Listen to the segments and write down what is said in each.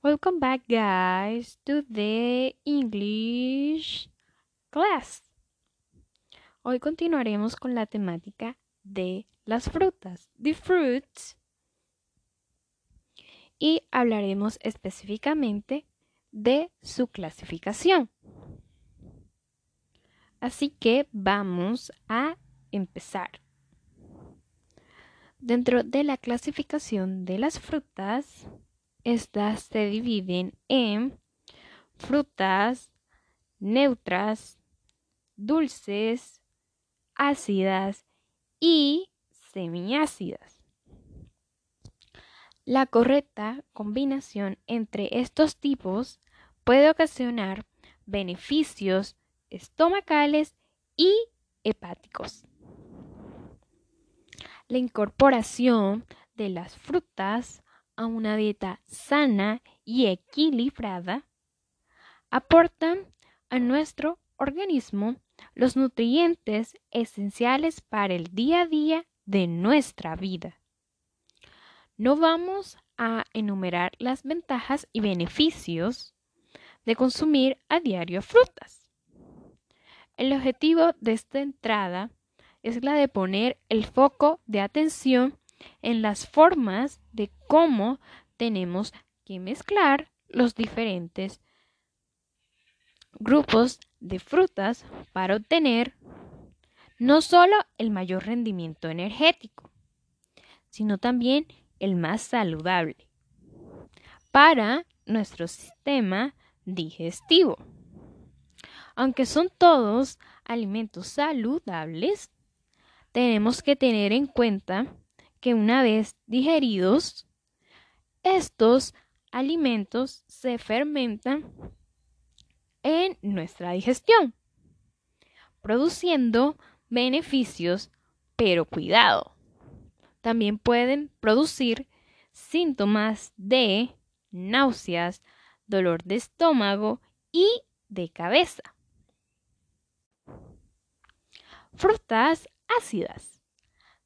Welcome back, guys, to the English class. Hoy continuaremos con la temática de las frutas, the fruits, y hablaremos específicamente de su clasificación. Así que vamos a empezar. Dentro de la clasificación de las frutas, estas se dividen en frutas neutras, dulces, ácidas y semiácidas. La correcta combinación entre estos tipos puede ocasionar beneficios estomacales y hepáticos. La incorporación de las frutas a una dieta sana y equilibrada aportan a nuestro organismo los nutrientes esenciales para el día a día de nuestra vida. No vamos a enumerar las ventajas y beneficios de consumir a diario frutas. El objetivo de esta entrada es la de poner el foco de atención en las formas de cómo tenemos que mezclar los diferentes grupos de frutas para obtener no solo el mayor rendimiento energético, sino también el más saludable para nuestro sistema digestivo. Aunque son todos alimentos saludables, tenemos que tener en cuenta que una vez digeridos, estos alimentos se fermentan en nuestra digestión, produciendo beneficios, pero cuidado, también pueden producir síntomas de náuseas, dolor de estómago y de cabeza. Frutas ácidas.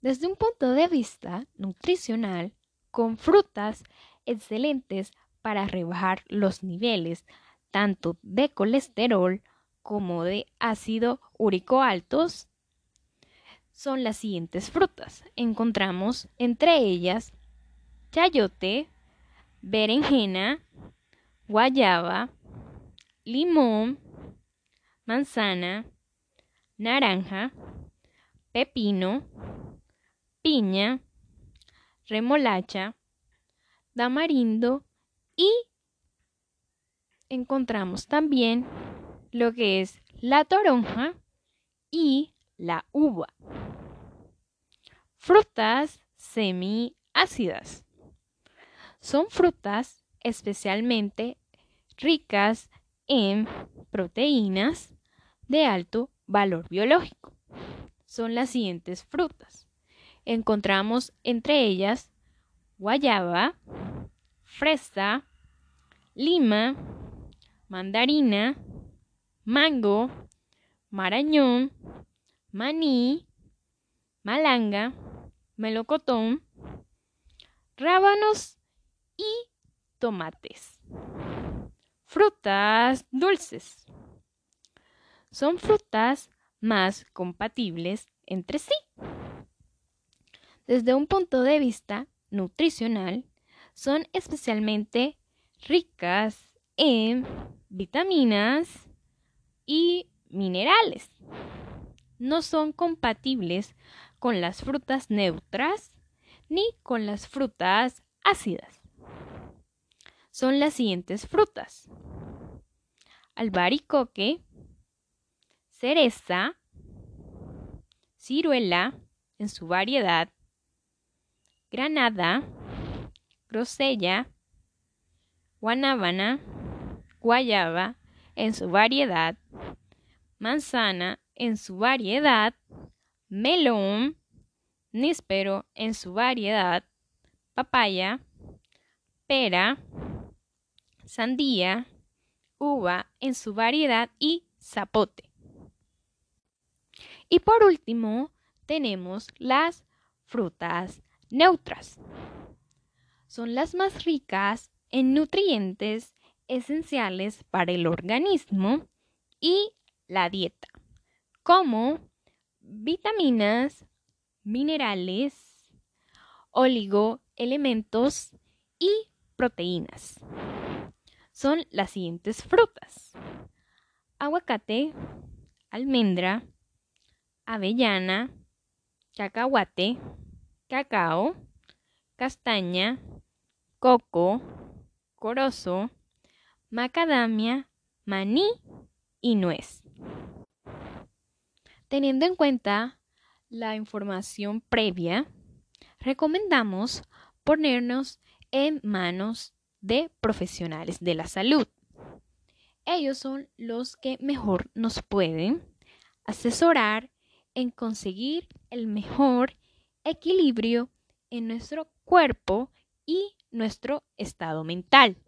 Desde un punto de vista nutricional, con frutas excelentes para rebajar los niveles tanto de colesterol como de ácido úrico altos, son las siguientes frutas. Encontramos entre ellas chayote, berenjena, guayaba, limón, manzana, naranja, pepino, piña, remolacha, tamarindo y encontramos también lo que es la toronja y la uva. Frutas semiácidas. Son frutas especialmente ricas en proteínas de alto valor biológico. Son las siguientes frutas encontramos entre ellas guayaba, fresa, lima, mandarina, mango, marañón, maní, malanga, melocotón, rábanos y tomates. Frutas dulces. Son frutas más compatibles entre sí. Desde un punto de vista nutricional, son especialmente ricas en vitaminas y minerales. No son compatibles con las frutas neutras ni con las frutas ácidas. Son las siguientes frutas. Albaricoque, cereza, ciruela en su variedad, granada, grosella, guanábana, guayaba en su variedad, manzana en su variedad, melón, níspero en su variedad, papaya, pera, sandía, uva en su variedad y zapote. Y por último, tenemos las frutas neutras. Son las más ricas en nutrientes esenciales para el organismo y la dieta, como vitaminas, minerales, oligoelementos y proteínas. Son las siguientes frutas. Aguacate, almendra, avellana, cacahuate, cacao, castaña, coco, corozo, macadamia, maní y nuez. Teniendo en cuenta la información previa, recomendamos ponernos en manos de profesionales de la salud. Ellos son los que mejor nos pueden asesorar en conseguir el mejor equilibrio en nuestro cuerpo y nuestro estado mental.